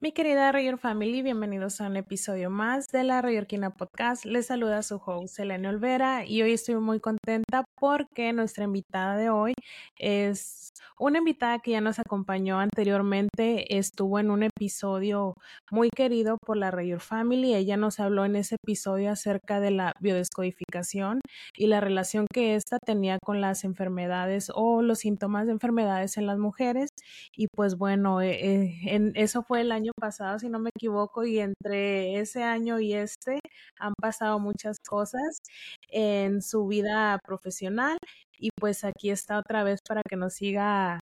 Mi querida Rayor Family, bienvenidos a un episodio más de la Rayorquina Podcast. Les saluda su host Elena Olvera y hoy estoy muy contenta porque nuestra invitada de hoy es una invitada que ya nos acompañó anteriormente, estuvo en un episodio muy querido por la Rayor Family. Ella nos habló en ese episodio acerca de la biodescodificación y la relación que ésta tenía con las enfermedades o los síntomas de enfermedades en las mujeres. Y pues bueno, eh, eh, en, eso fue el año pasado, si no me equivoco, y entre ese año y este han pasado muchas cosas en su vida profesional y pues aquí está otra vez para que nos siga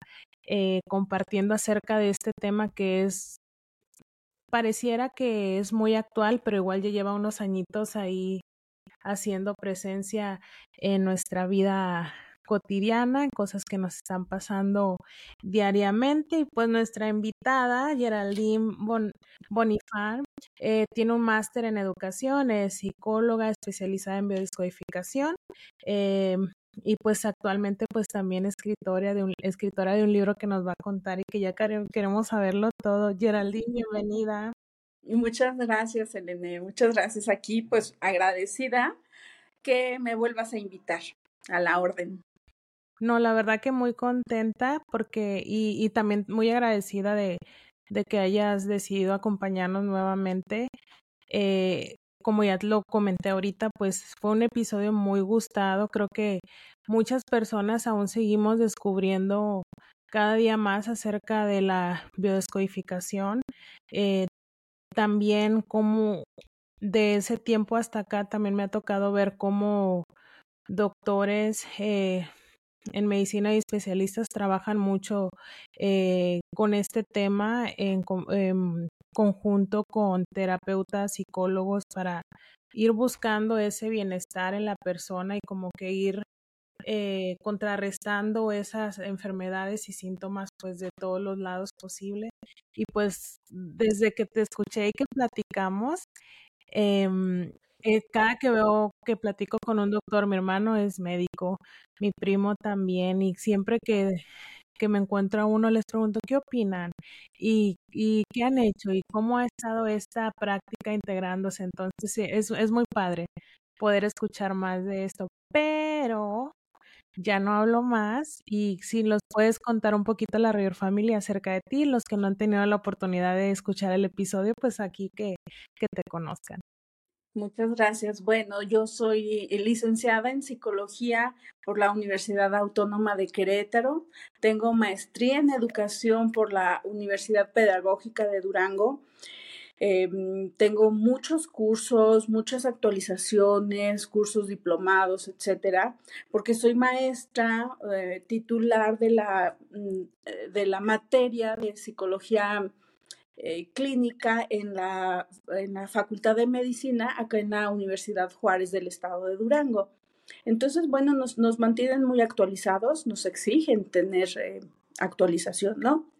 eh, compartiendo acerca de este tema que es pareciera que es muy actual, pero igual ya lleva unos añitos ahí haciendo presencia en nuestra vida cotidiana, cosas que nos están pasando diariamente. Y pues nuestra invitada, Geraldine bon Bonifar, eh, tiene un máster en educación, es psicóloga especializada en biodescodificación. Eh, y pues actualmente pues también escritora de un escritora de un libro que nos va a contar y que ya queremos saberlo todo. Geraldine, bienvenida. Muchas gracias, Elene. Muchas gracias aquí, pues agradecida que me vuelvas a invitar a la orden. No, la verdad que muy contenta porque y, y también muy agradecida de, de, que hayas decidido acompañarnos nuevamente. Eh, como ya lo comenté ahorita, pues fue un episodio muy gustado. Creo que muchas personas aún seguimos descubriendo cada día más acerca de la biodescodificación. Eh, también como de ese tiempo hasta acá también me ha tocado ver cómo doctores eh, en medicina y especialistas trabajan mucho eh, con este tema en, en, conjunto con terapeutas, psicólogos para ir buscando ese bienestar en la persona y como que ir eh, contrarrestando esas enfermedades y síntomas pues de todos los lados posible. Y pues desde que te escuché y que platicamos, eh, eh, cada que veo que platico con un doctor, mi hermano es médico, mi primo también, y siempre que, que me encuentro a uno les pregunto qué opinan y, y qué han hecho y cómo ha estado esta práctica integrándose. Entonces, es, es muy padre poder escuchar más de esto, pero ya no hablo más y si los puedes contar un poquito la River Family acerca de ti, los que no han tenido la oportunidad de escuchar el episodio, pues aquí que, que te conozcan. Muchas gracias. Bueno, yo soy licenciada en psicología por la Universidad Autónoma de Querétaro. Tengo maestría en educación por la Universidad Pedagógica de Durango. Eh, tengo muchos cursos, muchas actualizaciones, cursos diplomados, etcétera, porque soy maestra eh, titular de la, mm, de la materia de psicología eh, clínica en la, en la Facultad de Medicina acá en la Universidad Juárez del Estado de Durango. Entonces, bueno, nos, nos mantienen muy actualizados, nos exigen tener eh, actualización, ¿no?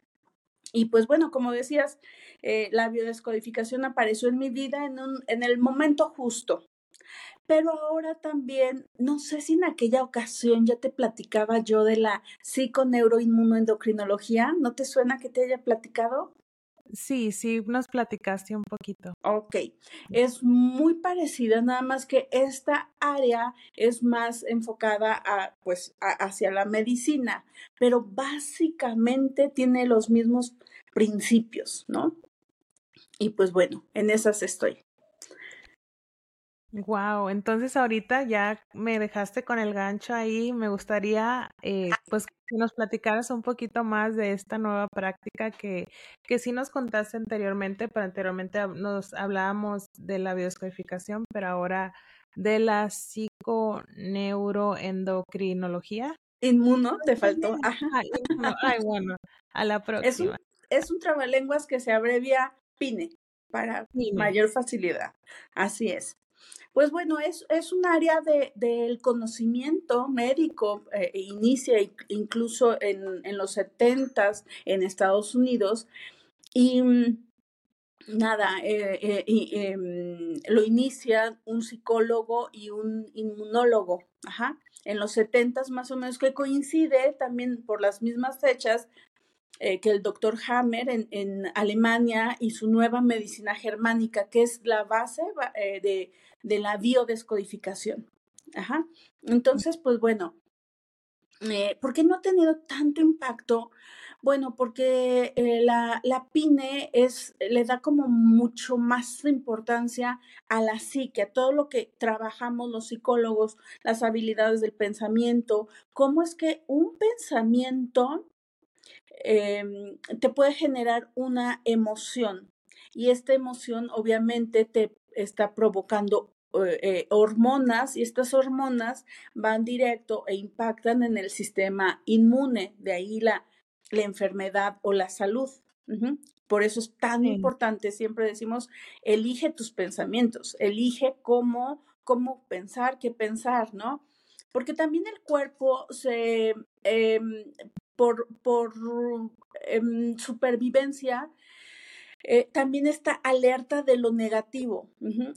Y pues bueno, como decías, eh, la biodescodificación apareció en mi vida en, un, en el momento justo. Pero ahora también, no sé si en aquella ocasión ya te platicaba yo de la psiconeuroinmunoendocrinología, ¿no te suena que te haya platicado? Sí, sí, nos platicaste un poquito. Ok, es muy parecida, nada más que esta área es más enfocada a, pues, a, hacia la medicina, pero básicamente tiene los mismos principios, ¿no? Y pues bueno, en esas estoy. Wow, entonces ahorita ya me dejaste con el gancho ahí. Me gustaría, eh, pues, que nos platicaras un poquito más de esta nueva práctica que, que sí nos contaste anteriormente, pero anteriormente nos hablábamos de la biodescodificación, pero ahora de la psiconeuroendocrinología. Inmuno, te faltó. Ajá. Ay, bueno, a la próxima. Es un, es un trabalenguas que se abrevia PINE para PINE. mayor facilidad. Así es. Pues bueno, es, es un área de, del conocimiento médico, eh, inicia incluso en, en los setentas en Estados Unidos y mm, nada, eh, eh, em, lo inicia un psicólogo y un inmunólogo, ajá, en los setentas más o menos, que coincide también por las mismas fechas eh, que el doctor Hammer en, Alemania y su nueva medicina germánica, que es la base eh, de, de, la biodescodificación. Ajá. Entonces, pues bueno, eh, ¿por qué no ha tenido tanto impacto? Bueno, porque la, la, PINE es, le da como mucho más importancia a la psique, a todo lo que trabajamos los psicólogos, las habilidades del pensamiento, cómo es que un pensamiento Em, te puede generar una emoción y esta emoción obviamente te está provocando eh, eh, hormonas y estas hormonas van directo e impactan en el sistema inmune, de ahí la, la enfermedad o la salud. Por eso es tan importante, siempre decimos, elige tus pensamientos, elige cómo, cómo pensar, qué pensar, ¿no? Porque también el cuerpo se em, por, por em, supervivencia, eh, también está alerta de lo negativo.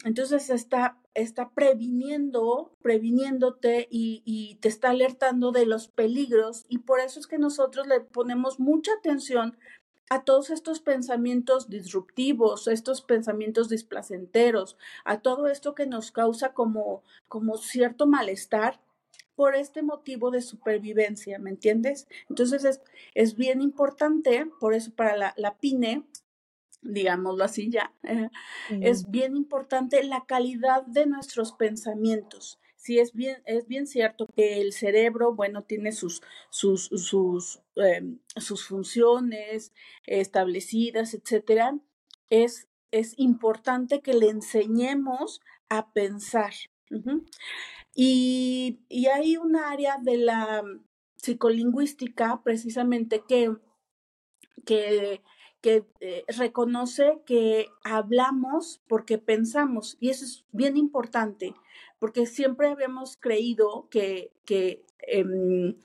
Entonces está, está previniendo, previniéndote y, te está alertando de los peligros y por eso es que nosotros le ponemos mucha atención a todos estos pensamientos disruptivos, estos pensamientos displacenteros, a todo esto que nos causa como, como cierto malestar por este motivo de supervivencia, ¿me entiendes? Entonces es, es bien importante, por eso para la, la PINE, digámoslo así ya, es bien importante la calidad de nuestros pensamientos. Sí, es bien, es bien cierto que el cerebro, bueno, tiene sus, sus, sus, em, sus funciones establecidas, etcétera. Es, es importante que le enseñemos a pensar. Y, hay un área de la psicolingüística precisamente que, que, eh, reconoce que hablamos porque pensamos y eso es bien importante porque siempre habíamos creído que, que em,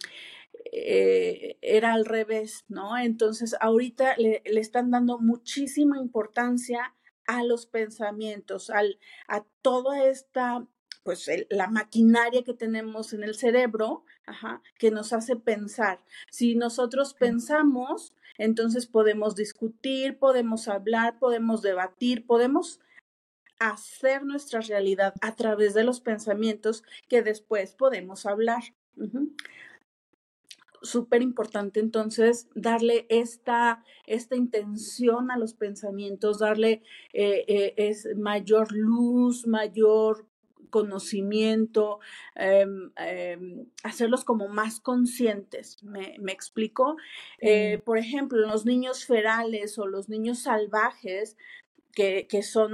eh, era al revés, ¿no? Entonces ahorita le, le, están dando muchísima importancia a los pensamientos, al, a toda esta pues la maquinaria que tenemos en el cerebro, que nos hace pensar. Si nosotros pensamos, entonces podemos discutir, podemos hablar, podemos debatir, podemos hacer nuestra realidad a través de los pensamientos que después podemos hablar. Súper importante entonces darle esta, esta intención a los pensamientos, darle eh, eh, es mayor luz, mayor conocimiento, em, em, hacerlos como más conscientes. ¿Me, explico? Eh, por ejemplo, los niños ferales o los niños salvajes que, son,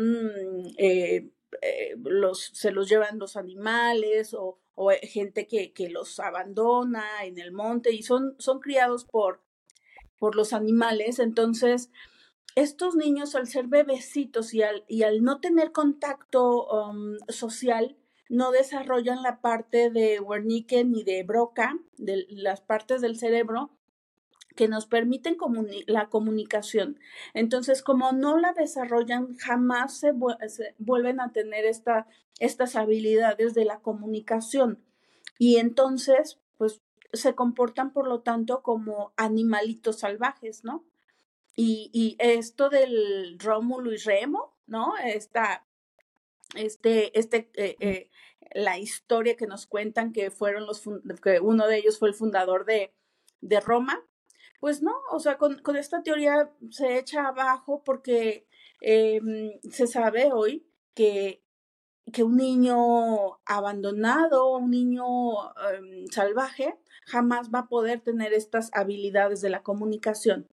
eh, eh, los, se los llevan los animales o, gente que, que, los abandona en el monte y son, son criados por, por los animales. Entonces, estos niños al ser bebecitos y al, no tener contacto um, social, no desarrollan la parte de Wernicke ni de Broca, de las partes del cerebro que nos permiten la comunicación. Entonces, como no la desarrollan, jamás se, vuelven a tener esta, estas habilidades de la comunicación. Y entonces, pues, se comportan, por lo tanto, como animalitos salvajes, ¿no? Y, esto del Rómulo y Remo, ¿no? Esta, este, este, eh, eh, la historia que nos cuentan que fueron los, que uno de ellos fue el fundador de, Roma, pues no, o sea, con, con, esta teoría se echa abajo porque em, se sabe hoy que, que, un niño abandonado, un niño em, salvaje, jamás va a poder tener estas habilidades de la comunicación.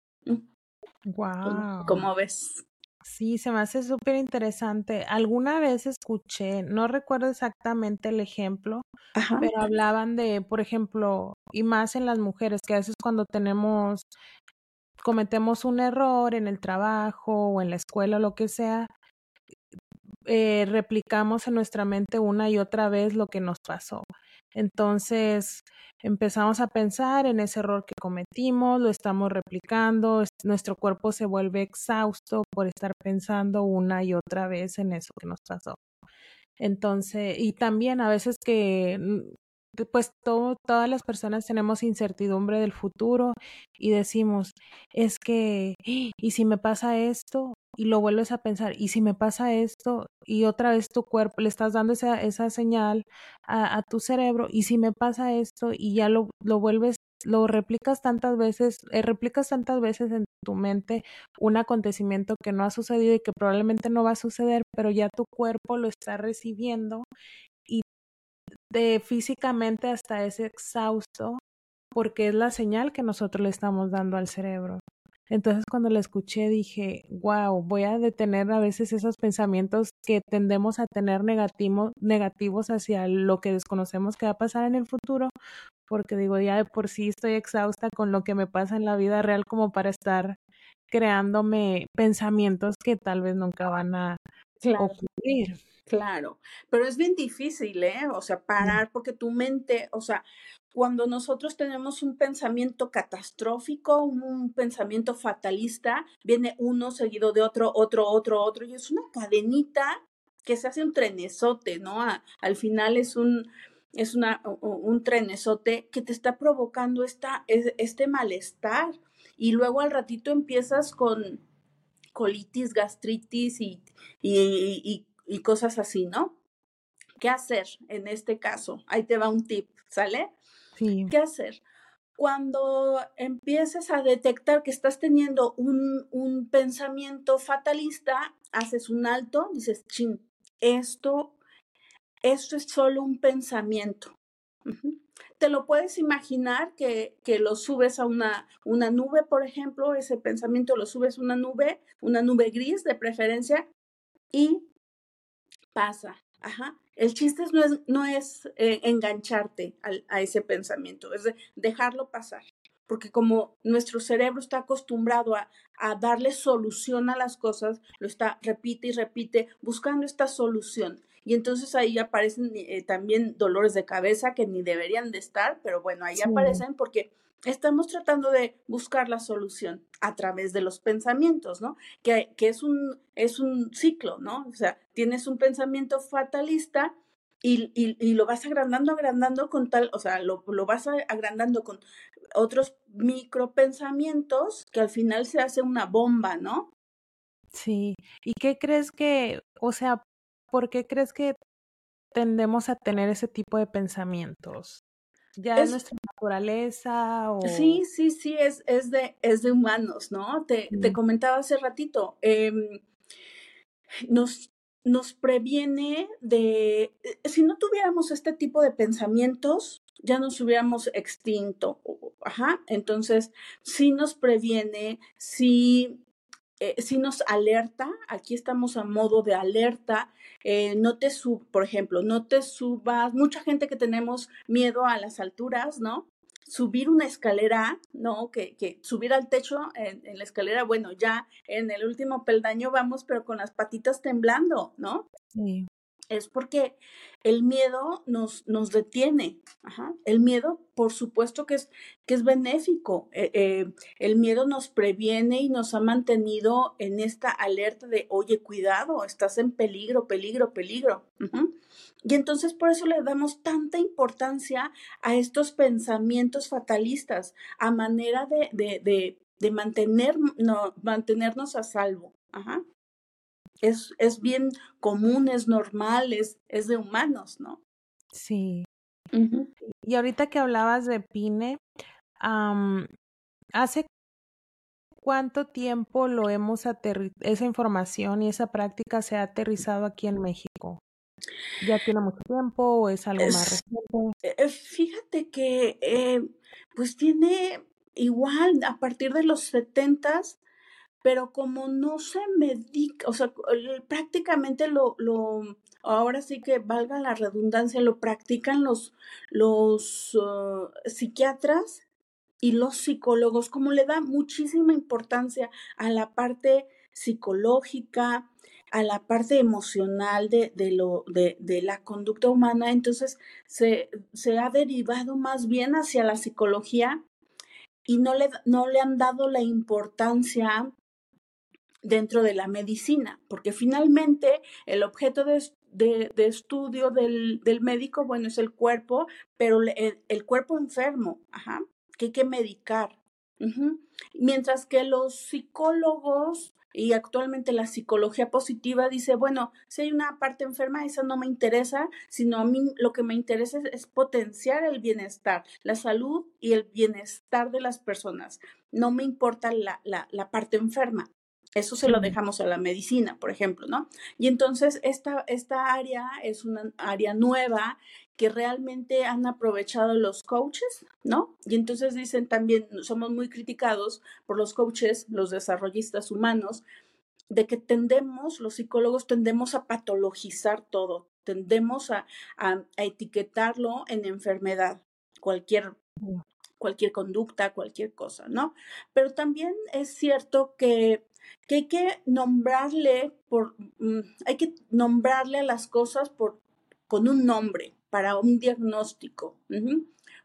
Wow. ¿Cómo ves? Sí, se me hace súper interesante. Alguna vez escuché, no recuerdo exactamente el ejemplo, pero hablaban de, por ejemplo, y más en las mujeres, que a veces cuando tenemos, cometemos un error en el trabajo o en la escuela o lo que sea, eh, replicamos en nuestra mente una y otra vez lo que nos pasó. Entonces empezamos a pensar en ese error que cometimos, lo estamos replicando, nuestro cuerpo se vuelve exhausto por estar pensando una y otra vez en eso que nos pasó. Entonces, y también a veces que pues todo, todas las personas tenemos incertidumbre del futuro y decimos, es que, ¡y si me pasa esto? Y lo vuelves a pensar, y si me pasa esto, y otra vez tu cuerpo, le estás dando esa, esa señal a, tu cerebro, y si me pasa esto, y ya lo, lo vuelves lo replicas tantas veces, eh, replicas tantas veces en tu mente un acontecimiento que no ha sucedido y que probablemente no va a suceder, pero ya tu cuerpo lo está recibiendo físicamente hasta es exhausto porque es la señal que nosotros le estamos dando al cerebro. Entonces cuando la escuché dije, wow, voy a detener a veces esos pensamientos que tendemos a tener negativos hacia lo que desconocemos que va a pasar en el futuro, porque digo, ya de por sí estoy exhausta con lo que me pasa en la vida real como para estar creándome pensamientos que tal vez nunca van a ocurrir. Claro, pero es bien difícil, ¿eh? O sea, parar porque tu mente, o sea, cuando nosotros tenemos un pensamiento catastrófico, un, pensamiento fatalista, viene uno seguido de otro, otro, otro, otro, y es una cadenita que se hace un trenesote, ¿no? al final es un, es una, un trenesote que te está provocando esta, este malestar. Y luego al ratito empiezas con colitis, gastritis y, y, y, cosas así, ¿no? ¿Qué hacer en este caso? Ahí te va un tip, ¿sale? Sí. ¿Qué hacer? Cuando empieces a detectar que estás teniendo un, un pensamiento fatalista, haces un alto, dices, chin, esto esto es solo un pensamiento. Te lo puedes imaginar que, que, lo subes a una, una nube, por ejemplo, ese pensamiento lo subes a una nube, una nube gris de preferencia, y pasa. Ajá. El chiste no es, no es eh, engancharte a, ese pensamiento, es dejarlo pasar. Porque como nuestro cerebro está acostumbrado a, a darle solución a las cosas, lo está, repite y repite, buscando esta solución. Y entonces ahí aparecen eh, también dolores de cabeza que ni deberían de estar, pero bueno, ahí aparecen porque estamos tratando de buscar la solución a través de los pensamientos, ¿no? Que, que es, un, es un ciclo, ¿no? O sea, tienes un pensamiento fatalista y, y, y, lo vas agrandando, agrandando con tal, o sea, lo, lo vas agrandando con otros micropensamientos que al final se hace una bomba, ¿no? Sí. ¿Y qué crees que, o sea, ¿por qué crees que tendemos a tener ese tipo de pensamientos? ¿Ya es, nuestra naturaleza? O... Sí, sí, sí, es, es, de, es de humanos, ¿no? Te, te comentaba hace ratito, em, nos, nos previene de, eh, si no tuviéramos este tipo de pensamientos, ya nos hubiéramos extinto, ajá, entonces sí nos previene, sí eh, si nos alerta, aquí estamos a modo de alerta, eh, no te sub, por ejemplo, no te subas, mucha gente que tenemos miedo a las alturas, ¿no? Subir una escalera, ¿no? Que, que subir al techo en, en, la escalera, bueno, ya en el último peldaño vamos, pero con las patitas temblando, ¿no? Sí es porque el miedo nos, nos detiene. El miedo, por supuesto que es, que es benéfico. Eh, eh, el miedo nos previene y nos ha mantenido en esta alerta de, oye, cuidado, estás en peligro, peligro, peligro. Y entonces por eso le damos tanta importancia a estos pensamientos fatalistas, a manera de, de, de, mantener, no, mantenernos a salvo. Ajá es, es bien común, es normal, es, es de humanos, ¿no? Sí. Y ahorita que hablabas de Pine, ¿hace cuánto tiempo lo hemos esa información y esa práctica se ha aterrizado aquí en México? ¿Ya tiene mucho tiempo o es algo más reciente? Eh, eh, fíjate que eh, pues tiene igual a partir de los setentas pero como no se medica, o sea, prácticamente lo, lo, ahora sí que valga la redundancia, lo practican los, los uh, psiquiatras y los psicólogos, como le da muchísima importancia a la parte psicológica, a la parte emocional de, de lo, de, de, la conducta humana, entonces se, se ha derivado más bien hacia la psicología y no le, no le han dado la importancia dentro de la medicina, porque finalmente el objeto de, de, estudio del, médico, bueno, es el cuerpo, pero el, cuerpo enfermo, ajá, que hay que medicar. Mientras que los psicólogos y actualmente la psicología positiva dice, bueno, si hay una parte enferma, esa no me interesa, sino a mí lo que me interesa es, potenciar el bienestar, la salud y el bienestar de las personas. No me importa la, la, parte enferma. Eso se lo dejamos a la medicina, por ejemplo, ¿no? Y entonces esta, esta área es una área nueva que realmente han aprovechado los coaches, ¿no? Y entonces dicen también, somos muy criticados por los coaches, los desarrollistas humanos, de que tendemos, los psicólogos tendemos a patologizar todo, tendemos a, etiquetarlo en enfermedad, cualquier, cualquier conducta, cualquier cosa, ¿no? Pero también es cierto que que hay que nombrarle por, mm, hay que nombrarle a las cosas por, con un nombre para un diagnóstico.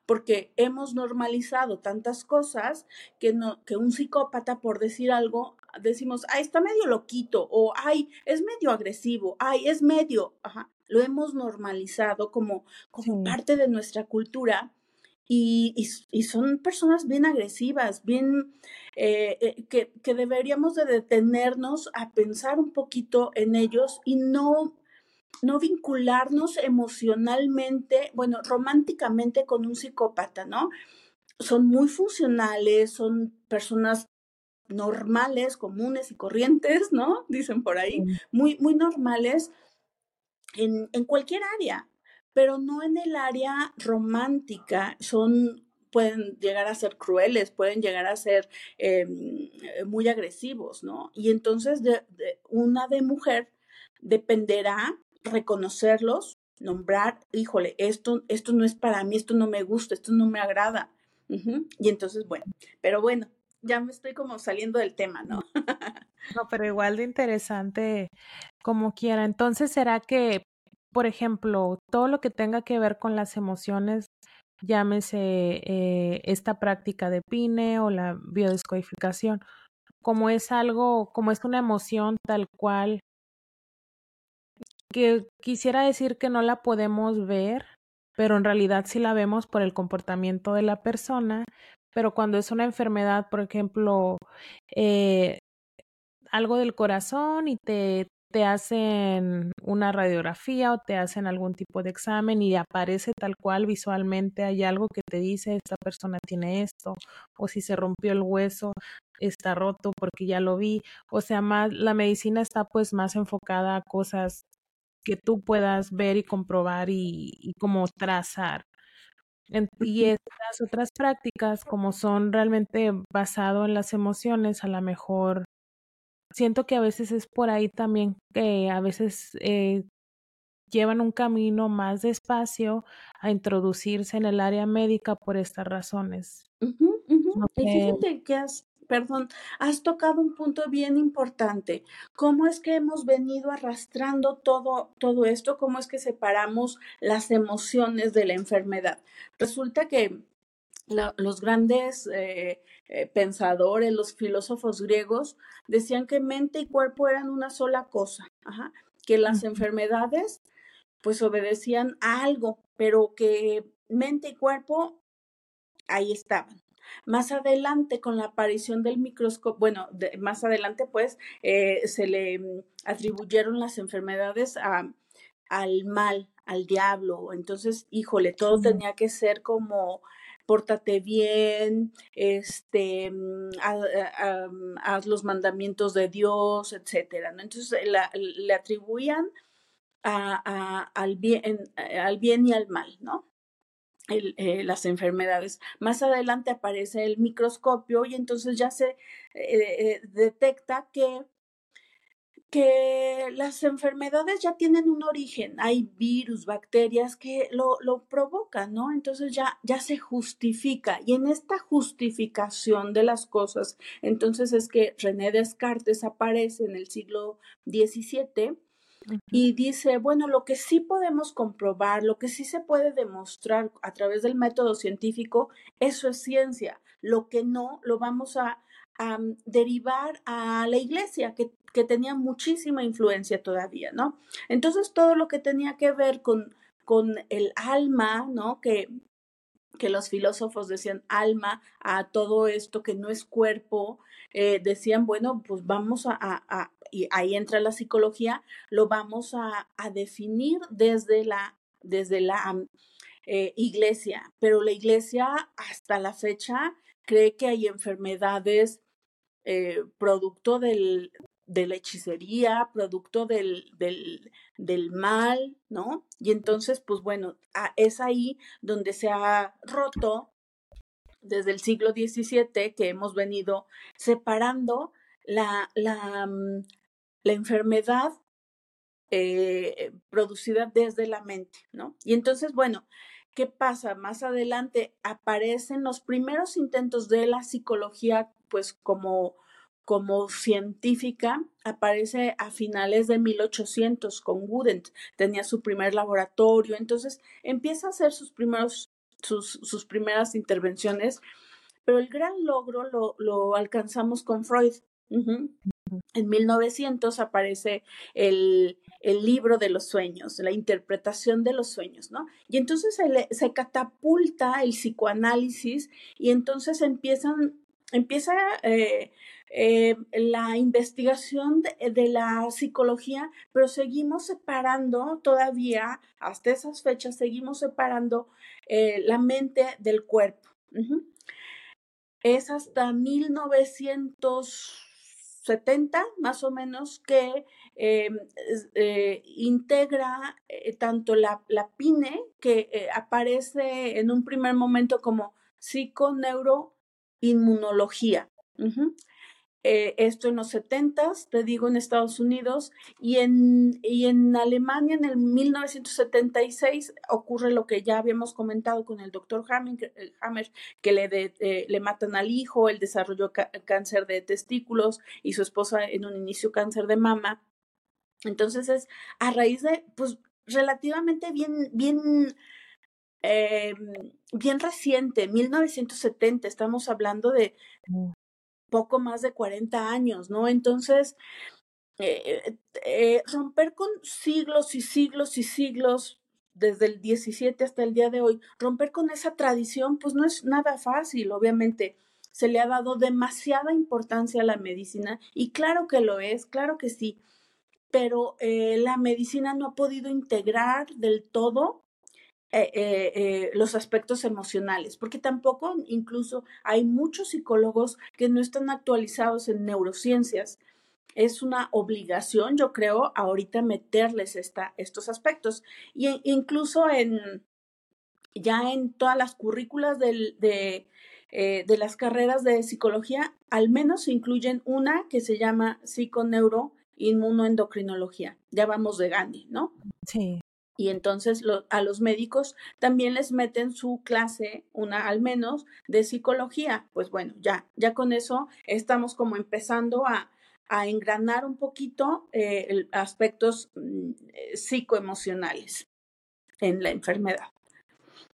Porque hemos normalizado tantas cosas que, no, que un psicópata, por decir algo, decimos, ay, está medio loquito, o ay, es medio agresivo, ay, es medio, ajá. Lo hemos normalizado como, como parte de nuestra cultura y, son personas bien agresivas, bien eh, eh, que, que, deberíamos de detenernos a pensar un poquito en ellos y no, no vincularnos emocionalmente, bueno, románticamente con un psicópata, ¿no? Son muy funcionales, son personas normales, comunes y corrientes, ¿no? Dicen por ahí, muy, muy normales en, en cualquier área pero no en el área romántica. Son pueden llegar a ser crueles, pueden llegar a ser em, eh, muy agresivos, ¿no? Y entonces de, una de mujer dependerá reconocerlos, nombrar, híjole, esto, esto no es para mí, esto no me gusta, esto no me agrada. Y entonces, bueno, pero bueno, ya me estoy como saliendo del tema, ¿no? no, pero igual de interesante como quiera. Entonces, ¿será que por ejemplo, todo lo que tenga que ver con las emociones, llámese eh, esta práctica de PINE o la biodescodificación, como es algo, como es una emoción tal cual, que quisiera decir que no la podemos ver, pero en realidad sí la vemos por el comportamiento de la persona, pero cuando es una enfermedad, por ejemplo, eh, algo del corazón y te, te hacen una radiografía o te hacen algún tipo de examen y aparece tal cual visualmente hay algo que te dice esta persona tiene esto o si se rompió el hueso está roto porque ya lo vi o sea más la medicina está pues más enfocada a cosas que tú puedas ver y comprobar y, y como trazar. Y estas otras prácticas como son realmente basado en las emociones a lo mejor siento que a veces es por ahí también que a veces eh, llevan un camino más despacio a introducirse en el área médica por estas razones. Y fíjate que has, perdón, has tocado un punto bien importante. ¿Cómo es que hemos venido arrastrando todo, todo esto? ¿Cómo es que separamos las emociones de la enfermedad? Resulta que los grandes eh, eh, pensadores, los filósofos griegos, decían que mente y cuerpo eran una sola cosa, que las enfermedades pues obedecían a algo, pero que mente y cuerpo ahí estaban. Más adelante, con la aparición del microscopio, bueno, más adelante, pues, eh, se le mm, atribuyeron las enfermedades a, al mal, al diablo. Entonces, híjole, todo tenía que ser como pórtate bien, este, mm, mm, haz, los mandamientos de Dios, etcétera. ¿no? Entonces le atribuían al, bien, al bien y al mal, ¿no? Eh, las enfermedades. Más adelante aparece el microscopio y entonces ya se eh, eh, detecta que que las enfermedades ya tienen un origen, hay virus, bacterias que lo, lo, provocan, ¿no? Entonces ya, ya se justifica. Y en esta justificación de las cosas, entonces es que René Descartes aparece en el siglo XVII y dice, bueno, lo que sí podemos comprobar, lo que sí se puede demostrar a través del método científico, eso es ciencia. Lo que no, lo vamos a, derivar a la iglesia, que, que, tenía muchísima influencia todavía, ¿no? Entonces, todo lo que tenía que ver con, con el alma, ¿no? Que, que los filósofos decían alma a todo esto que no es cuerpo, eh, decían, bueno, pues vamos a, y ahí entra la psicología, lo vamos a, definir desde la, desde la eh, iglesia, pero la iglesia hasta la fecha cree que hay enfermedades eh, producto del, de la hechicería, producto del, del, del, mal, ¿no? Y entonces, pues bueno, es ahí donde se ha roto desde el siglo XVII que hemos venido separando la, la, mm, la enfermedad eh, producida desde la mente, ¿no? Y entonces, bueno, ¿qué pasa? Más adelante aparecen los primeros intentos de la psicología, pues como, como científica, aparece a finales de 1800 con Wooden, tenía su primer laboratorio, entonces empieza a hacer sus primeros, sus, sus primeras intervenciones, pero el gran logro lo, lo alcanzamos con Freud. En 1900 aparece el, el, libro de los sueños, la interpretación de los sueños, ¿no? Y entonces se, se catapulta el psicoanálisis y entonces empiezan, empieza eh, eh, la investigación de, la psicología, pero seguimos separando todavía, hasta esas fechas, seguimos separando eh, la mente del cuerpo. Es hasta 1900 70 más o menos que eh, eh, integra eh, tanto la, la, PINE, que aparece en un primer momento como psiconeuroinmunología. Eh, esto en los 70, te digo, en Estados Unidos, y en, y en Alemania en el 1976 ocurre lo que ya habíamos comentado con el doctor eh, Hammer, que le, eh, le matan al hijo, él desarrolló cáncer de testículos y su esposa en un inicio cáncer de mama. Entonces es a raíz de, pues, relativamente bien, bien, bien reciente, 1970, estamos hablando de mm poco más de 40 años, ¿no? Entonces, eh, eh, romper con siglos y siglos y siglos, desde el 17 hasta el día de hoy, romper con esa tradición, pues no es nada fácil, obviamente. Se le ha dado demasiada importancia a la medicina y claro que lo es, claro que sí, pero eh, la medicina no ha podido integrar del todo eh, eh, eh, los aspectos emocionales, porque tampoco incluso hay muchos psicólogos que no están actualizados en neurociencias. Es una obligación, yo creo, ahorita meterles esta, estos aspectos. Y incluso en ya en todas las currículas de, de las carreras de psicología, al menos incluyen una que se llama psiconeuroinmunoendocrinología. Ya vamos de Gandhi, ¿no? Sí y entonces a los médicos también les meten su clase, una al menos, de psicología. Pues bueno, ya, ya con eso estamos como empezando a, a engranar un poquito eh, aspectos mm, eh, psicoemocionales en la enfermedad.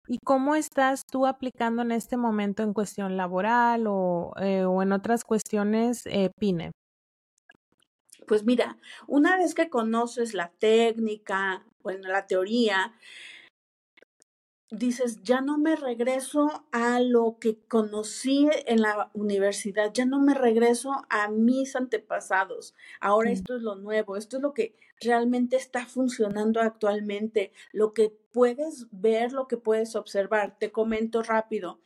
¿Y cómo estás tú aplicando en este momento en cuestión laboral o, eh, o en otras cuestiones PINE? Pues mira, una vez que conoces la técnica, bueno, la teoría, dices, ya no me regreso a lo que conocí en la universidad, ya no me regreso a mis antepasados. Ahora esto es lo nuevo, esto es lo que realmente está funcionando actualmente, lo que puedes ver, lo que puedes observar. Te comento rápido.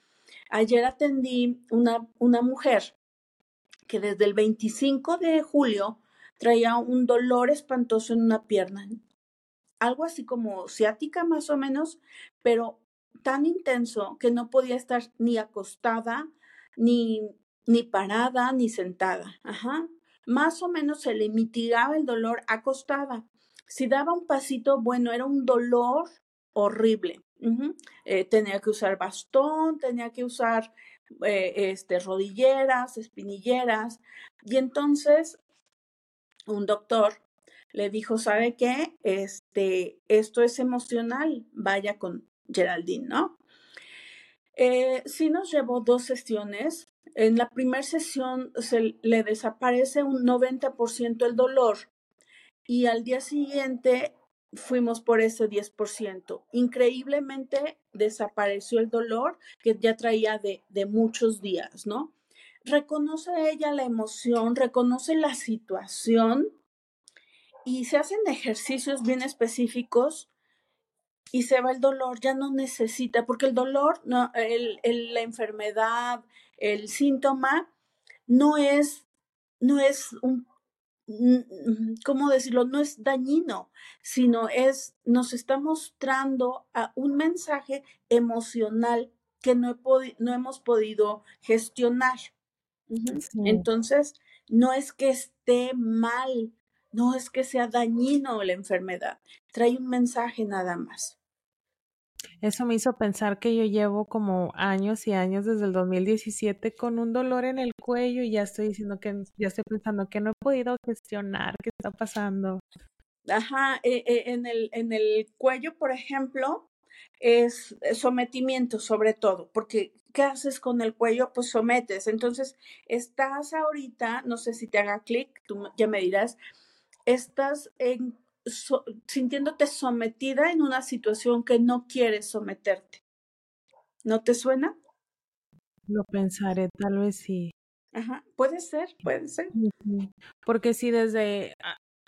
Ayer atendí una, una mujer que desde el 25 de julio traía un dolor espantoso en una pierna, algo así como ciática más o menos, pero tan intenso que no podía estar ni acostada, ni, ni parada, ni sentada. Ajá. Más o menos se le mitigaba el dolor acostada. Si daba un pasito, bueno, era un dolor horrible. Eh, tenía que usar bastón, tenía que usar eh, este, rodilleras, espinilleras. Y entonces un doctor le dijo, ¿sabe qué? Este, esto es emocional, vaya con Geraldine, ¿no? Eh, sí nos llevó dos sesiones, En la primera sesión se le desaparece un 90% el dolor y al día siguiente fuimos por ese 10%. Increíblemente desapareció el dolor que ya traía de, de muchos días, ¿no? Reconoce ella la emoción, reconoce la situación y se hacen ejercicios bien específicos y se va el dolor, ya no necesita, porque el dolor, la enfermedad, el síntoma, no es, no es un, ¿cómo decirlo? No es dañino, sino es, nos está mostrando a un mensaje emocional que no, no hemos podido gestionar. Sí. Entonces, no es que esté mal, no es que sea dañino la enfermedad, trae un mensaje nada más. Eso me hizo pensar que yo llevo como años y años desde el 2017 con un dolor en el cuello y ya estoy diciendo que ya estoy pensando que no he podido gestionar qué está pasando. Ajá, eh, eh, en, el, en el cuello, por ejemplo, es sometimiento sobre todo, porque ¿qué haces con el cuello? Pues sometes. Entonces, estás ahorita, no sé si te haga clic, tú ya me dirás, estás en so, sintiéndote sometida en una situación que no quieres someterte. ¿No te suena? Lo pensaré, tal vez sí. Ajá, puede ser, puede ser. Porque si desde,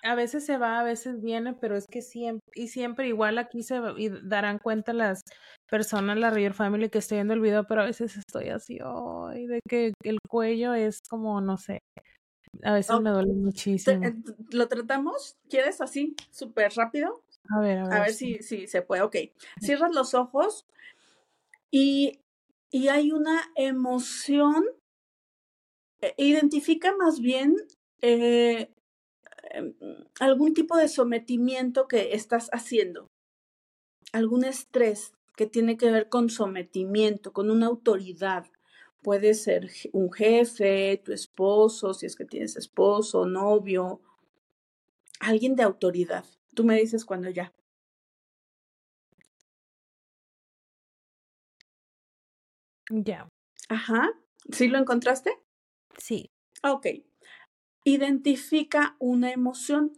a, veces se va, a veces viene, pero es que siempre, y siempre igual aquí se y darán cuenta las personas, la Real Family que estoy viendo el video, pero a veces estoy así, oh, de que el cuello es como, no sé, a veces oh, me duele muchísimo. ¿Te, ¿Lo tratamos? ¿Quieres así, súper rápido? A ver, a ver. A ver sí. si, si se puede. Ok. Cierras los ojos y, y hay una emoción. Identifica más bien eh, algún tipo de sometimiento que estás haciendo. Algún estrés que tiene que ver con sometimiento, con una autoridad. Puede ser un jefe, tu esposo, si es que tienes esposo, novio, alguien de autoridad. Tú me dices cuando ya. Ya. Ajá. ¿Sí lo encontraste? Sí. Ok. Identifica una emoción.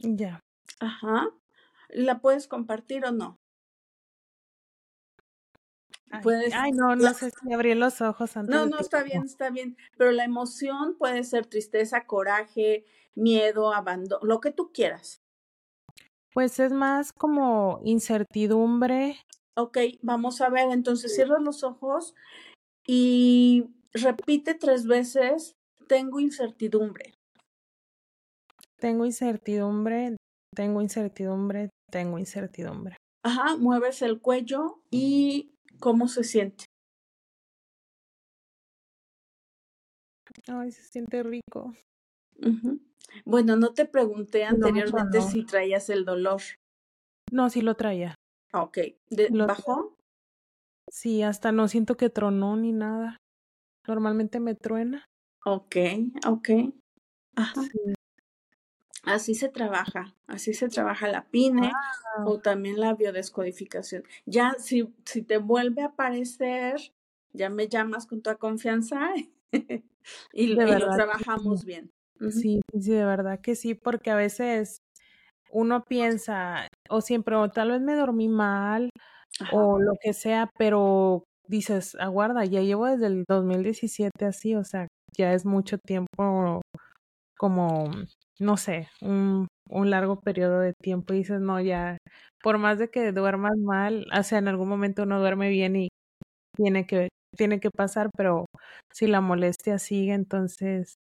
Ya. Ajá. ¿La puedes compartir o no? Ay, puedes, ay no, no sé si abrí los ojos antes. No, no, está bien, está bien. Pero la emoción puede ser tristeza, coraje, miedo, abandono, lo que tú quieras. Pues es más como incertidumbre. Ok, vamos a ver. Entonces cierra los ojos y repite tres veces, tengo incertidumbre. Tengo incertidumbre, tengo incertidumbre, tengo incertidumbre. Ajá, mueves el cuello y ¿cómo se siente? Ay, se siente rico. Uh -huh. Bueno, no te pregunté anteriormente no, no. si traías el dolor. No, sí lo traía. Ok. ¿De Lo- ¿Bajó? Sí, hasta no siento que tronó ni nada. Normalmente me truena. Ok, ok. Ajá. Sí. Así se trabaja, así se trabaja la PINE Wow. o también la biodescodificación. Ya si, si te vuelve a aparecer, ya me llamas con toda confianza y, De lo verdad trabajamos bien. Sí, sí, sí, de verdad que sí, porque a veces uno piensa, o siempre, o tal vez me dormí mal, Ajá. o lo que sea, pero dices, aguarda, ya llevo desde el 2017 así, o sea, ya es mucho tiempo, como, no sé, un, un largo periodo de tiempo, y dices, no, ya, por más de que duermas mal, o sea, en algún momento uno duerme bien y tiene que, tiene que pasar, pero si la molestia sigue, entonces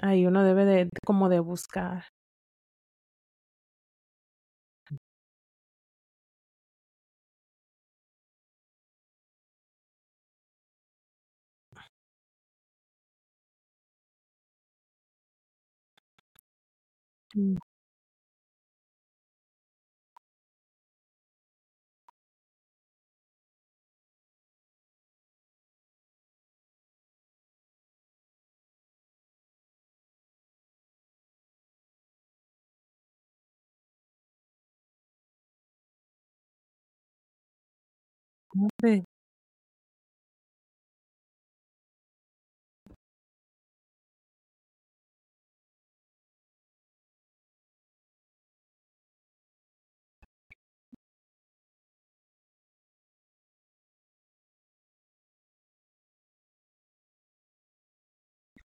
ahí uno debe de, como de buscar. 음. 아 네.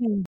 Sí.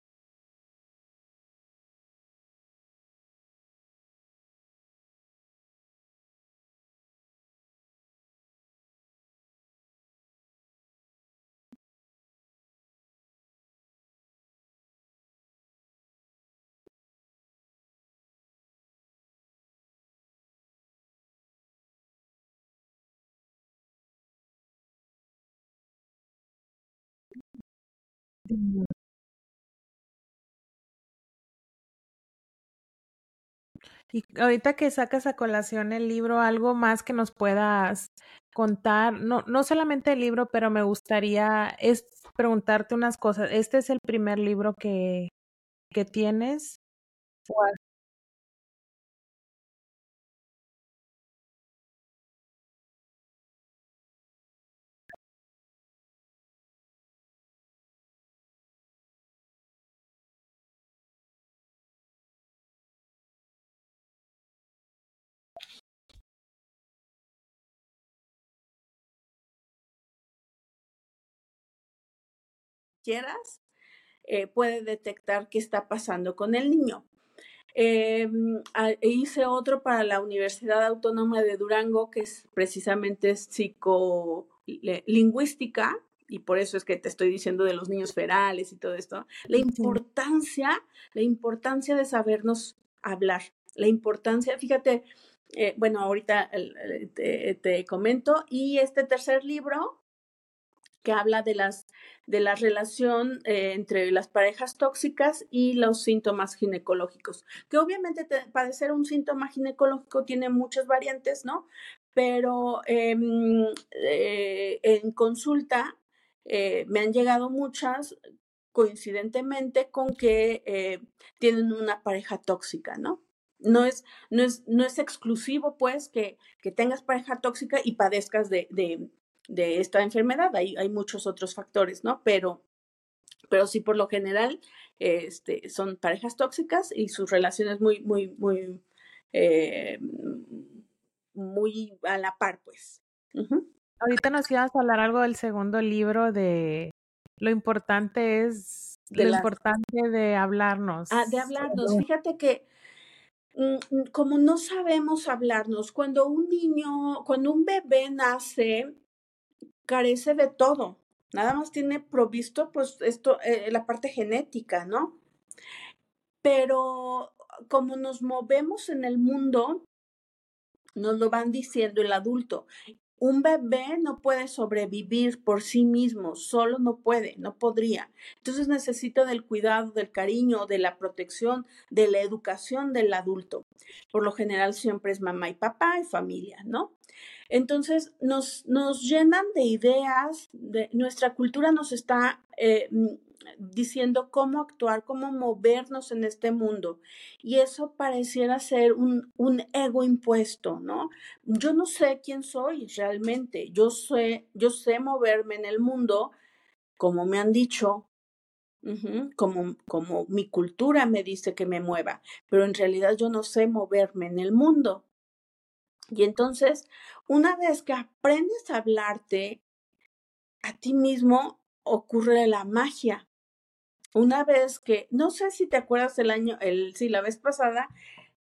Y ahorita que sacas a colación el libro, ¿algo más que nos puedas contar? No no solamente el libro, pero me gustaría es preguntarte unas cosas, ¿este es el primer libro que que tienes? ¿O quieras, eh, puede detectar qué está pasando con el niño. Eh, ah, hice otro para la Universidad Autónoma de Durango, que es precisamente psicolingüística, y por eso es que te estoy diciendo de los niños ferales y todo esto, la importancia, la importancia de sabernos hablar, la importancia, fíjate, eh, bueno, ahorita el, te, te comento, y este tercer libro que habla de las de la relación eh, entre las parejas tóxicas y los síntomas ginecológicos, que obviamente te, padecer un síntoma ginecológico tiene muchas variantes, ¿no? Pero eh, eh, en consulta eh, me han llegado muchas coincidentemente con que tienen una pareja tóxica, ¿no? No es, no es, no es exclusivo, pues, que, que tengas pareja tóxica y padezcas de, de, de esta enfermedad. Hay, hay muchos otros factores, ¿no? Pero, pero sí, por lo general, este, son parejas tóxicas y sus relaciones muy, muy, muy, eh, muy a la par, pues. Ahorita nos ibas a hablar algo del segundo libro de lo importante es de lo importante de hablarnos. Ah, de hablarnos. Fíjate que mm, mm, como no sabemos hablarnos, cuando un niño, cuando un bebé nace, carece de todo. Nada más tiene provisto, pues, esto, eh, la parte genética, ¿no? Pero como nos movemos en el mundo, nos lo van diciendo el adulto. Un bebé no puede sobrevivir por sí mismo, solo no puede, no podría. Entonces necesita del cuidado, del cariño, de la protección, de la educación del adulto. Por lo general siempre es mamá y papá y familia, ¿no? Entonces nos, nos llenan de ideas, de, nuestra cultura nos está eh, diciendo cómo actuar, cómo movernos en este mundo. Y eso pareciera ser un, un, ego impuesto, ¿no? Yo no sé quién soy realmente. Yo sé, yo sé moverme en el mundo, como me han dicho, como, como mi cultura me dice que me mueva, pero en realidad yo no sé moverme en el mundo. Y entonces, una vez que aprendes a hablarte a ti mismo, ocurre la magia una vez que, no sé si te acuerdas el año, el, sí, la vez pasada,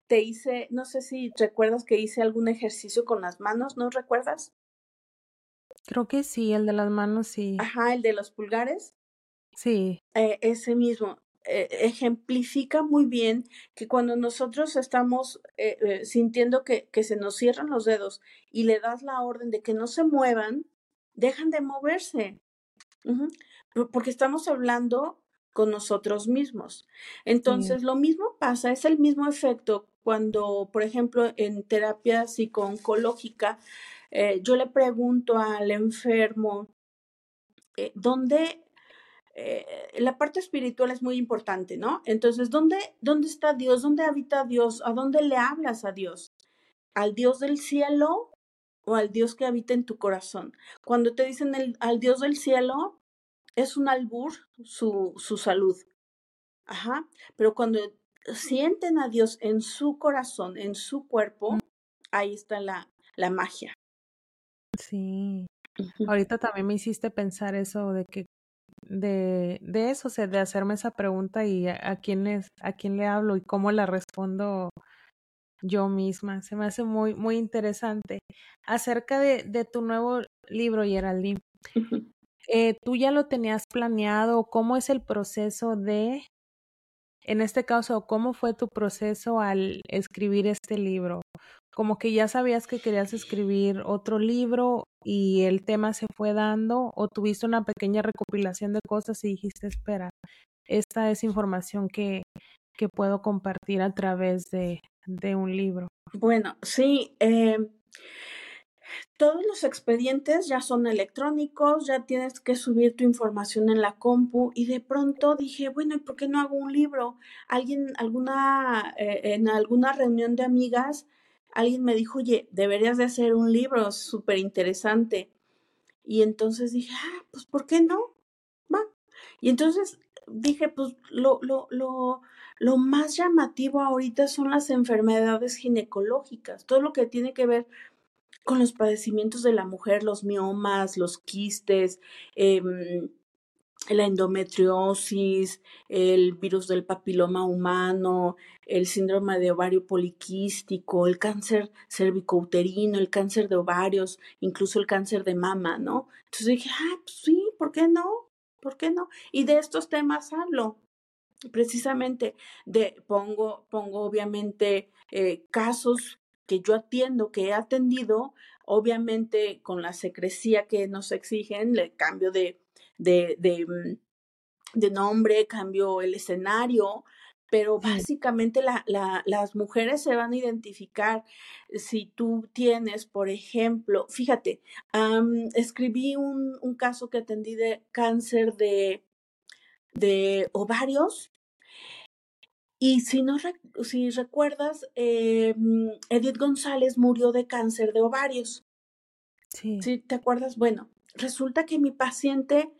te hice, no sé si recuerdas que hice algún ejercicio con las manos, ¿no recuerdas? Creo que sí, el de las manos sí. Ajá, el de los pulgares. Sí. Eh, ese mismo. Eh, ejemplifica muy bien que cuando nosotros estamos eh, sintiendo que, que se nos cierran los dedos y le das la orden de que no se muevan, dejan de moverse. Porque estamos hablando con nosotros mismos. Entonces, lo mismo pasa, es el mismo efecto cuando, por ejemplo, en terapia psicooncológica, eh, yo le pregunto al enfermo, eh, ¿dónde eh, la parte espiritual es muy importante, ¿no? Entonces, ¿dónde, ¿dónde está Dios? ¿Dónde habita Dios? ¿A dónde le hablas a Dios? ¿Al Dios del cielo o al Dios que habita en tu corazón? Cuando te dicen el, al Dios del cielo, es un albur su, su salud. Ajá. Pero cuando sienten a Dios en su corazón, en su cuerpo, ahí está la, la magia. Sí. Ahorita también me hiciste pensar eso de que de, de eso, o sea, de hacerme esa pregunta y a, quién es, a quién le hablo y cómo la respondo yo misma. Se me hace muy, muy interesante. Acerca de, de tu nuevo libro, Geraldine, eh, ¿tú ya lo tenías planeado? ¿Cómo es el proceso de, en este caso, cómo fue tu proceso al escribir este libro? Como que ya sabías que querías escribir otro libro y el tema se fue dando o tuviste una pequeña recopilación de cosas y dijiste, espera, esta es información que, que puedo compartir a través de, de un libro. Bueno, sí. Eh, todos los expedientes ya son electrónicos, ya tienes que subir tu información en la compu y de pronto dije, bueno, ¿y por qué no hago un libro? Alguien, alguna, eh, en alguna reunión de amigas, alguien me dijo, oye, deberías de hacer un libro súper interesante. Y entonces dije, ah, pues ¿por qué no? Va. Y entonces dije, pues lo, lo, lo, lo más llamativo ahorita son las enfermedades ginecológicas, todo lo que tiene que ver con los padecimientos de la mujer, los miomas, los quistes, em, la endometriosis, el virus del papiloma humano, el síndrome de ovario poliquístico, el cáncer cervicouterino, el cáncer de ovarios, incluso el cáncer de mama, ¿no? Entonces dije, ah, pues sí, ¿por qué no? ¿Por qué no? Y de estos temas hablo. Precisamente de pongo, pongo obviamente eh, casos que yo atiendo, que he atendido, obviamente con la secrecía que nos exigen, le cambio de, de, de, mm, de nombre, cambio el escenario, pero básicamente la, la, las mujeres se van a identificar si tú tienes, por ejemplo, fíjate, escribí un, un, caso que atendí de cáncer de, de ovarios y si no si recuerdas, eh, Edith González murió de cáncer de ovarios. Sí. ¿Sí te acuerdas? Bueno, resulta que mi paciente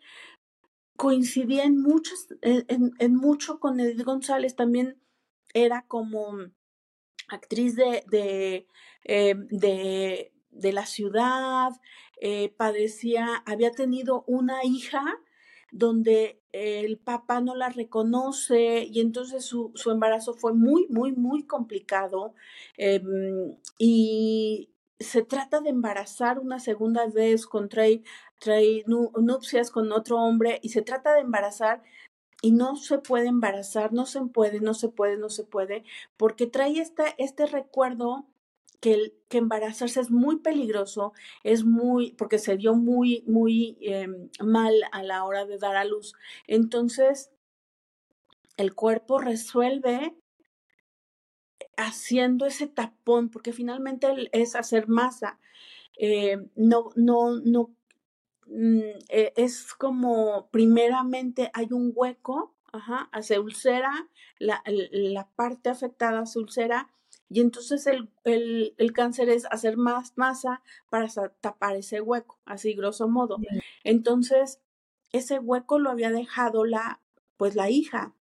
coincidía en muchos, en, en, mucho con Edith González, también era como actriz de, de, eh, de, la ciudad, eh, padecía, había tenido una hija donde el papá no la reconoce y entonces su, su embarazo fue muy, muy, muy complicado em, y se trata de embarazar una segunda vez con trae, nupcias con otro hombre y se trata de embarazar y no se puede embarazar, no se puede, no se puede, no se puede, porque trae este, este recuerdo que, que embarazarse es muy peligroso, es muy, porque se dio muy, muy em, mal a la hora de dar a luz. Entonces, el cuerpo resuelve haciendo ese tapón, porque finalmente es hacer masa. Eh, no, no, no, mm, e, es como primeramente hay un hueco, ajá, se ulcera, la, la parte afectada se ulcera y entonces el, el, el, cáncer es hacer más masa para tapar ese hueco, así grosso modo. Entonces, ese hueco lo había dejado la, pues la hija.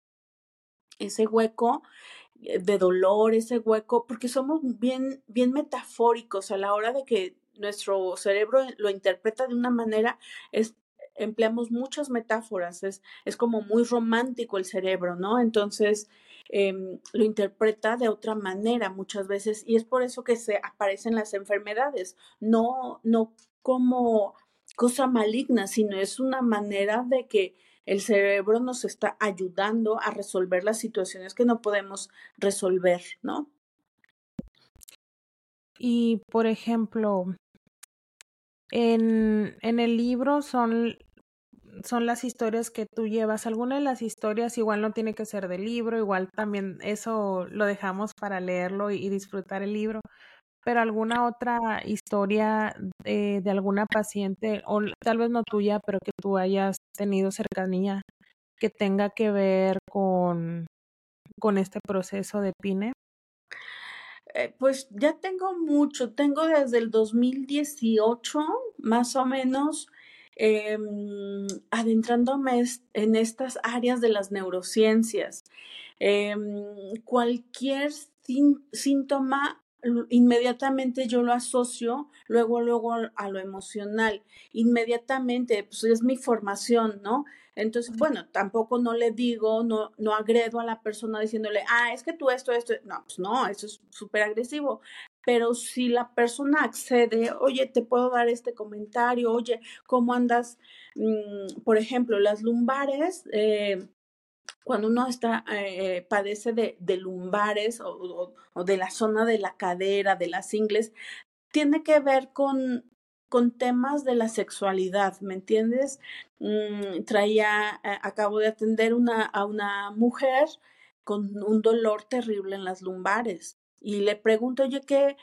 Ese hueco eh, de dolor, ese hueco, porque somos bien, bien metafóricos a la hora de que nuestro cerebro lo interpreta de una manera, es, empleamos muchas metáforas, es, es como muy romántico el cerebro, ¿no? Entonces, Em, lo interpreta de otra manera muchas veces y es por eso que se aparecen las enfermedades, no, no como cosa maligna, sino es una manera de que el cerebro nos está ayudando a resolver las situaciones que no podemos resolver, ¿no? Y, por ejemplo, en, en el libro son son las historias que tú llevas. Alguna de las historias igual no tiene que ser del libro, igual también eso lo dejamos para leerlo y, disfrutar el libro. Pero alguna otra historia de, alguna paciente, o tal vez no tuya, pero que tú hayas tenido cercanía, que tenga que ver con, con este proceso de PINE. Eh, pues ya tengo mucho, tengo desde el 2018 más o menos eh, adentrándome en estas áreas de las neurociencias. Eh, cualquier síntoma inmediatamente yo lo asocio luego, luego a lo emocional. Inmediatamente, pues es mi formación, ¿no? Entonces, bueno, tampoco no le digo, no, no agredo a la persona diciéndole, ah, es que tú esto, esto, no, pues no, eso es súper agresivo. Pero si la persona accede, oye, te puedo dar este comentario, oye, ¿cómo andas? Mm, por ejemplo, las lumbares, eh, cuando uno está, eh, padece de, de lumbares o, de la zona de la cadera, de las ingles, tiene que ver con, con temas de la sexualidad, ¿me entiendes? Mm, traía, eh, acabo de atender una, a una mujer con un dolor terrible en las lumbares y le pregunto, oye, ¿qué,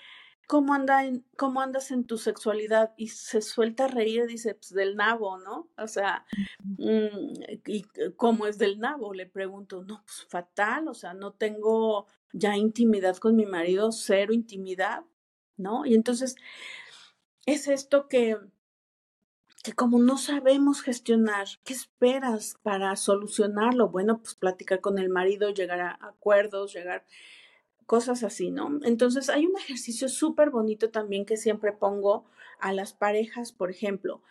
cómo, anda en, ¿cómo andas en tu sexualidad? Y se suelta a reír, dice, pues del nabo, ¿no? O sea, mm, ¿y cómo es del nabo? Le pregunto, no, pues fatal, o sea, no tengo ya intimidad con mi marido, cero intimidad, ¿no? Y entonces, es esto que, que como no sabemos gestionar, ¿qué esperas para solucionarlo? Bueno, pues platicar con el marido, llegar a acuerdos, llegar cosas así, ¿no? Entonces hay un ejercicio súper bonito también que siempre pongo a las parejas, por ejemplo,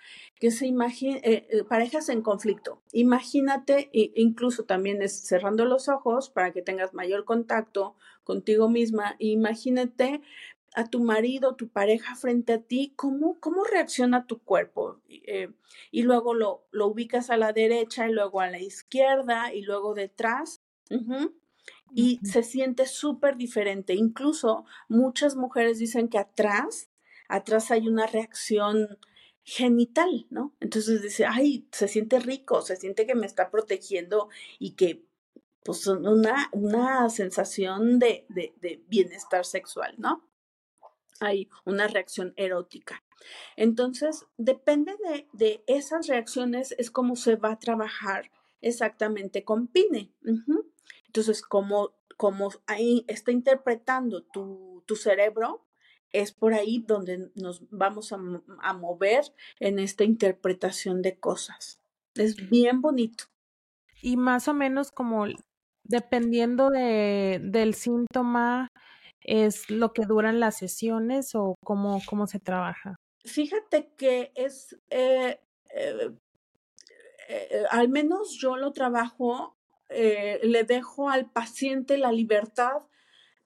que se imaginen, eh, eh, parejas en conflicto. Imagínate, incluso también es cerrando los ojos para que tengas mayor contacto contigo misma. Imagínate a tu marido, tu pareja frente a ti, ¿cómo, cómo reacciona tu cuerpo? Eh, y luego lo, lo, ubicas a la derecha y luego a la izquierda y luego detrás y se siente súper diferente. Incluso muchas mujeres dicen que atrás, atrás hay una reacción genital, ¿no? Entonces dice, ay, se siente rico, se siente que me está protegiendo y que, pues, una, una sensación de, de, de bienestar sexual, ¿no? Hay una reacción erótica. Entonces, depende de, de, esas reacciones, es como se va a trabajar exactamente con Pine. Entonces, como, como ahí está interpretando tu, tu cerebro, es por ahí donde nos vamos a, a, mover en esta interpretación de cosas. Es bien bonito. Y más o menos como dependiendo de, del síntoma, ¿es lo que duran las sesiones o cómo, cómo se trabaja? Fíjate que es, eh, eh, eh, al menos yo lo trabajo, le dejo al paciente la libertad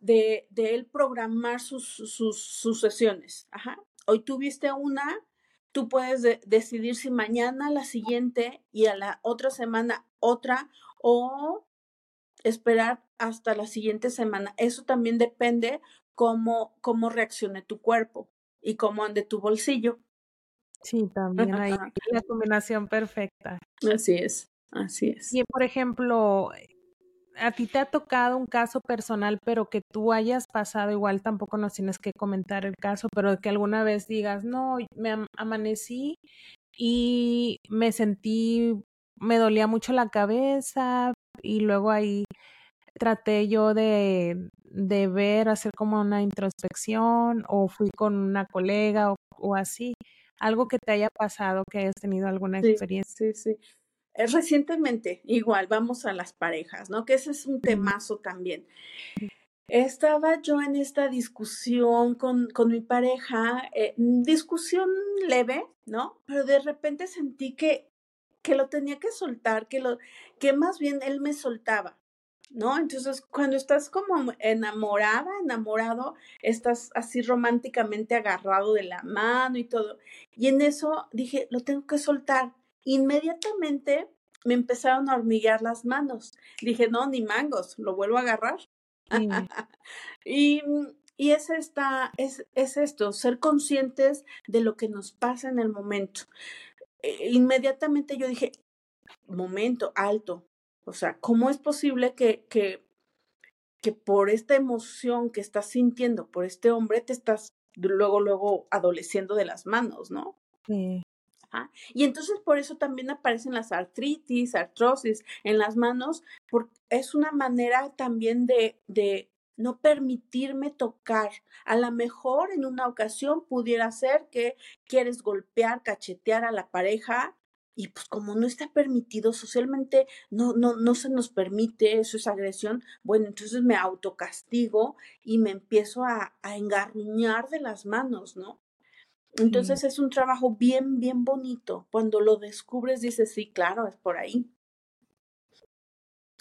de, de él programar sus, sus, sus sesiones. Ajá. Hoy tuviste una, tú puedes decidir si mañana la siguiente y a la otra semana otra o esperar hasta la siguiente semana. Eso también depende cómo, cómo reaccione tu cuerpo y cómo ande tu bolsillo. Sí, también hay la combinación perfecta. Así es, así es. Y por ejemplo, a ti te ha tocado un caso personal, pero que tú hayas pasado, igual tampoco nos tienes que comentar el caso, pero que alguna vez digas, no, me amanecí y me sentí, me dolía mucho la cabeza y luego ahí traté yo de, de ver, hacer como una introspección o fui con una colega o, así. Algo que te haya pasado, que hayas tenido alguna experiencia. Sí, sí. Recientemente, igual, vamos a las parejas, ¿no? Que ese es un temazo también. Estaba yo en esta discusión con, con mi pareja, eh, discusión leve, ¿no? Pero de repente sentí que, que lo tenía que soltar, que, lo, que más bien él me soltaba, ¿no? Entonces, cuando estás como enamorada, enamorado, estás así románticamente agarrado de la mano y todo. Y en eso dije, lo tengo que soltar. Inmediatamente me empezaron a hormiguear las manos. Dije, no, ni mangos, lo vuelvo a agarrar. y, y es, esta, es, es esto, ser conscientes de lo que nos pasa en el momento. E, inmediatamente yo dije, momento, alto. O sea, ¿cómo es posible que, que, que por esta emoción que estás sintiendo por este hombre te estás luego, luego adoleciendo de las manos, ¿no? Sí. Y entonces por eso también aparecen las artritis, artrosis en las manos, porque es una manera también de, de no permitirme tocar. A lo mejor en una ocasión pudiera ser que quieres golpear, cachetear a la pareja y pues como no está permitido socialmente, no, no, no se nos permite, eso es agresión, bueno, entonces me autocastigo y me empiezo a, a engarruñar de las manos, ¿no? Entonces es un trabajo bien, bien bonito. Cuando lo descubres dices, sí, claro, es por ahí.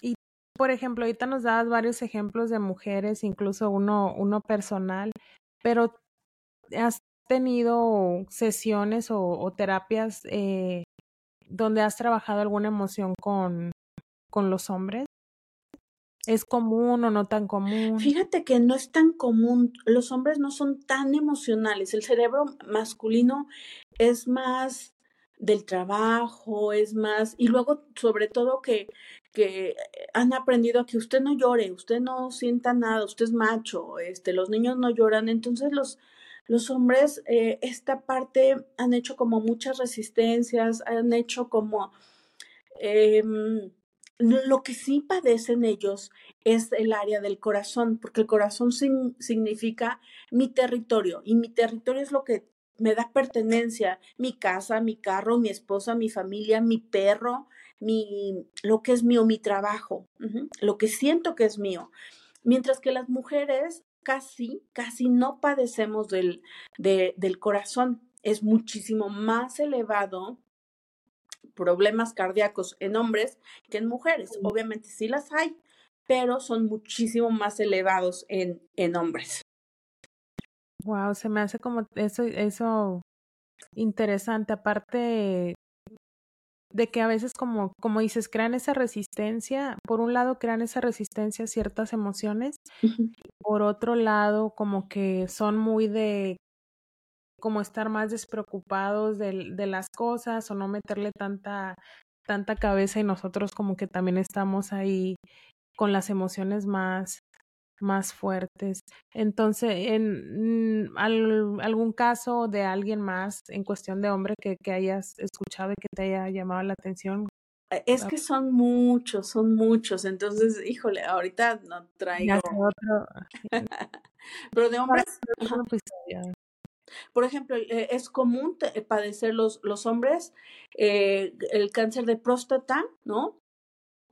Y, por ejemplo, ahorita nos dabas varios ejemplos de mujeres, incluso uno, uno personal, pero ¿has tenido sesiones o, terapias eh, donde has trabajado alguna emoción con, con los hombres? ¿Es común o no tan común? Fíjate que no es tan común. Los hombres no son tan emocionales. El cerebro masculino es más del trabajo, es más, y luego sobre todo que, que han aprendido a que usted no llore, usted no sienta nada, usted es macho, este, los niños no lloran, entonces los, los hombres eh, esta parte han hecho como muchas resistencias, han hecho como eh, lo que sí padecen ellos es el área del corazón, porque el corazón significa mi territorio y mi territorio es lo que me da pertenencia, mi casa, mi carro, mi esposa, mi familia, mi perro, mi, lo que es mío, mi trabajo, lo que siento que es mío. Mientras que las mujeres casi, casi no padecemos del, del corazón. Es muchísimo más elevado problemas cardíacos en hombres que en mujeres. Obviamente sí las hay, pero son muchísimo más elevados en, en hombres. Wow, se me hace como eso, eso interesante, aparte de que a veces como, como dices, crean esa resistencia, por un lado crean esa resistencia a ciertas emociones, por otro lado como que son muy de como estar más despreocupados de, de, las cosas o no meterle tanta, tanta cabeza y nosotros como que también estamos ahí con las emociones más, más fuertes. Entonces, en mm, algún caso de alguien más en cuestión de hombre que, que hayas escuchado y que te haya llamado la atención, eh, es que son muchos, son muchos. Entonces, híjole, ahorita no traigo. Otro. Pero de hombres. Por ejemplo, eh, es común padecer los, los hombres eh, el cáncer de próstata, ¿no?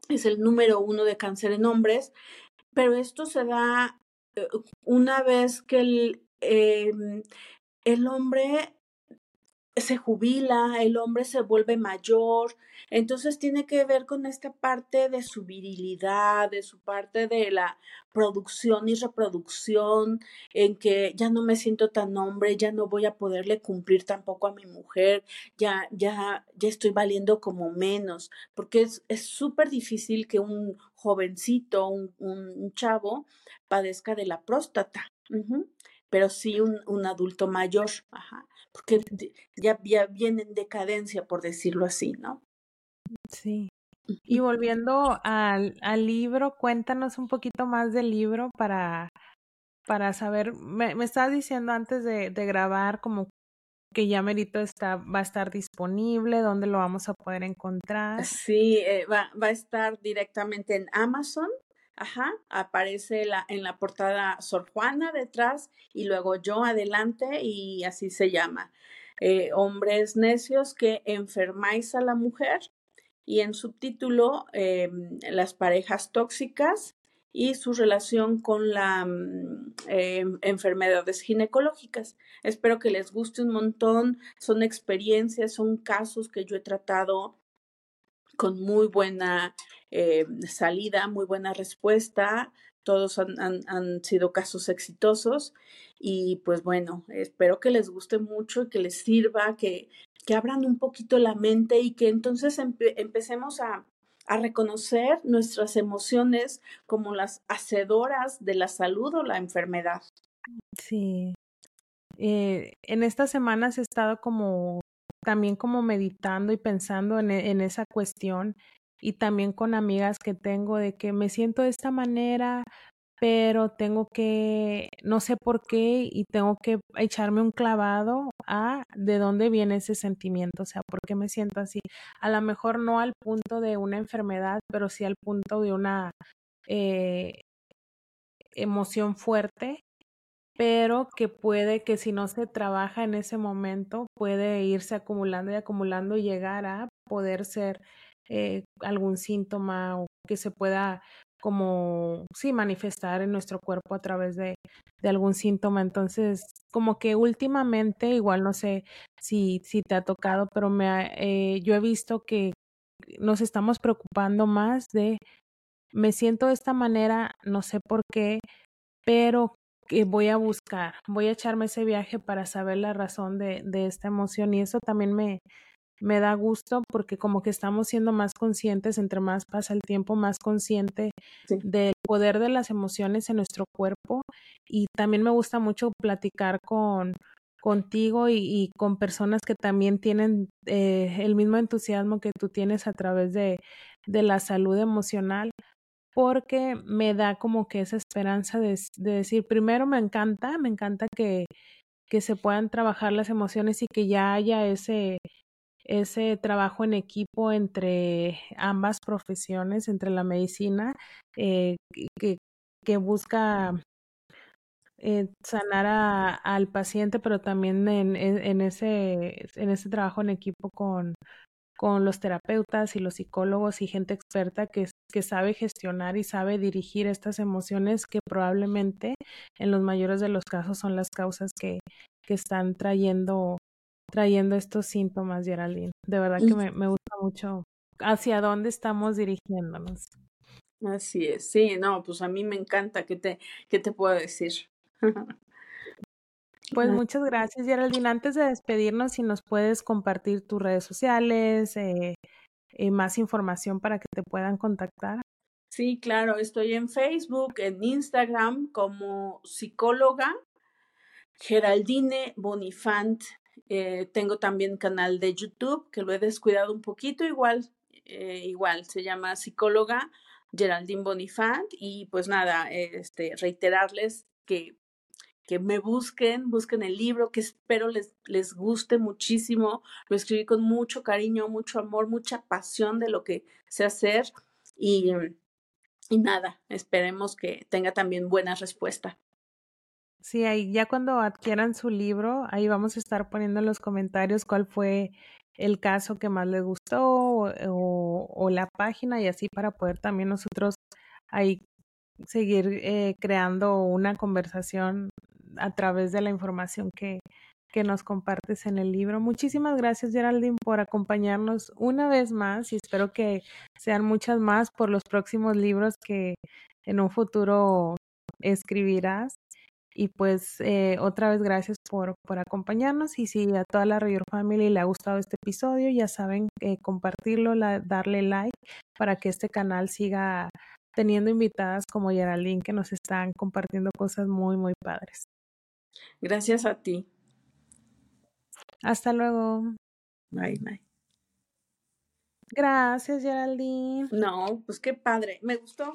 Es el número uno de cáncer en hombres, pero esto se da eh, una vez que el, em, el hombre se jubila, el hombre se vuelve mayor, entonces tiene que ver con esta parte de su virilidad, de su parte de la producción y reproducción, en que ya no me siento tan hombre, ya no voy a poderle cumplir tampoco a mi mujer, ya, ya, ya estoy valiendo como menos, porque es súper difícil que un jovencito, un, un, chavo, padezca de la próstata. Pero sí un, un adulto mayor. Ajá porque ya, ya viene en decadencia, por decirlo así, ¿no? Sí. Y volviendo al, al libro, cuéntanos un poquito más del libro para, para saber, me, me estabas diciendo antes de, de grabar como que ya merito está, va a estar disponible, dónde lo vamos a poder encontrar. Sí, eh, va, va, a estar directamente en Amazon Ajá, aparece la, en la portada Sor Juana detrás y luego yo adelante y así se llama. Eh, hombres necios que enfermáis a la mujer y en subtítulo eh, las parejas tóxicas y su relación con las mm, eh, enfermedades ginecológicas. Espero que les guste un montón. Son experiencias, son casos que yo he tratado con muy buena eh, salida, muy buena respuesta. Todos han, han, sido casos exitosos y pues bueno, espero que les guste mucho y que les sirva, que, que abran un poquito la mente y que entonces empecemos a, a reconocer nuestras emociones como las hacedoras de la salud o la enfermedad. Sí. Eh, en estas semanas he estado como también como meditando y pensando en, en, esa cuestión y también con amigas que tengo de que me siento de esta manera, pero tengo que, no sé por qué, y tengo que echarme un clavado a de dónde viene ese sentimiento, o sea, por qué me siento así. A lo mejor no al punto de una enfermedad, pero sí al punto de una eh, emoción fuerte pero que puede que si no se trabaja en ese momento, puede irse acumulando y acumulando y llegar a poder ser eh, algún síntoma o que se pueda como, sí, manifestar en nuestro cuerpo a través de, de algún síntoma. Entonces, como que últimamente, igual no sé si, si te ha tocado, pero me eh, yo he visto que nos estamos preocupando más de, me siento de esta manera, no sé por qué, pero que voy a buscar, voy a echarme ese viaje para saber la razón de, de esta emoción y eso también me, me da gusto porque como que estamos siendo más conscientes, entre más pasa el tiempo, más consciente del poder de las emociones en nuestro cuerpo y también me gusta mucho platicar con contigo y, y con personas que también tienen eh, el mismo entusiasmo que tú tienes a través de, de la salud emocional porque me da como que esa esperanza de, decir, primero me encanta, me encanta que, que se puedan trabajar las emociones y que ya haya ese, ese trabajo en equipo entre ambas profesiones, entre la medicina, eh, que, que busca eh, sanar al paciente, pero también en, en, ese, en ese trabajo en equipo con, con los terapeutas y los psicólogos y gente experta que, que sabe gestionar y sabe dirigir estas emociones que probablemente en los mayores de los casos son las causas que, que están trayendo, trayendo estos síntomas, Geraldine. De verdad que me, me gusta mucho hacia dónde estamos dirigiéndonos. Así es, sí, no, pues a mí me encanta, ¿qué te, qué te puedo decir? Pues muchas gracias, Geraldine. Antes de despedirnos, si nos puedes compartir tus redes sociales, eh, eh, más información para que te puedan contactar. Sí, claro, estoy en Facebook, en Instagram como psicóloga Geraldine Bonifant. Eh, tengo también canal de YouTube que lo he descuidado un poquito, igual, igual se llama psicóloga Geraldine Bonifant y pues nada, este, reiterarles que que me busquen, busquen el libro, que espero les, les guste muchísimo. Lo escribí con mucho cariño, mucho amor, mucha pasión de lo que sé hacer y, y nada, esperemos que tenga también buena respuesta. Sí, ahí ya cuando adquieran su libro, ahí vamos a estar poniendo en los comentarios cuál fue el caso que más les gustó o, o la página y así para poder también nosotros ahí seguir eh, creando una conversación a través de la información que, que nos compartes en el libro. Muchísimas gracias, Geraldine, por acompañarnos una vez más y espero que sean muchas más por los próximos libros que en un futuro escribirás. Y pues eh, otra vez gracias por, por acompañarnos y si a toda la Rayor Family le ha gustado este episodio, ya saben eh, compartirlo, darle like para que este canal siga teniendo invitadas como Geraldine que nos están compartiendo cosas muy, muy padres. Gracias a ti. Hasta luego. Bye, bye. Gracias, Geraldine. No, pues qué padre. Me gustó.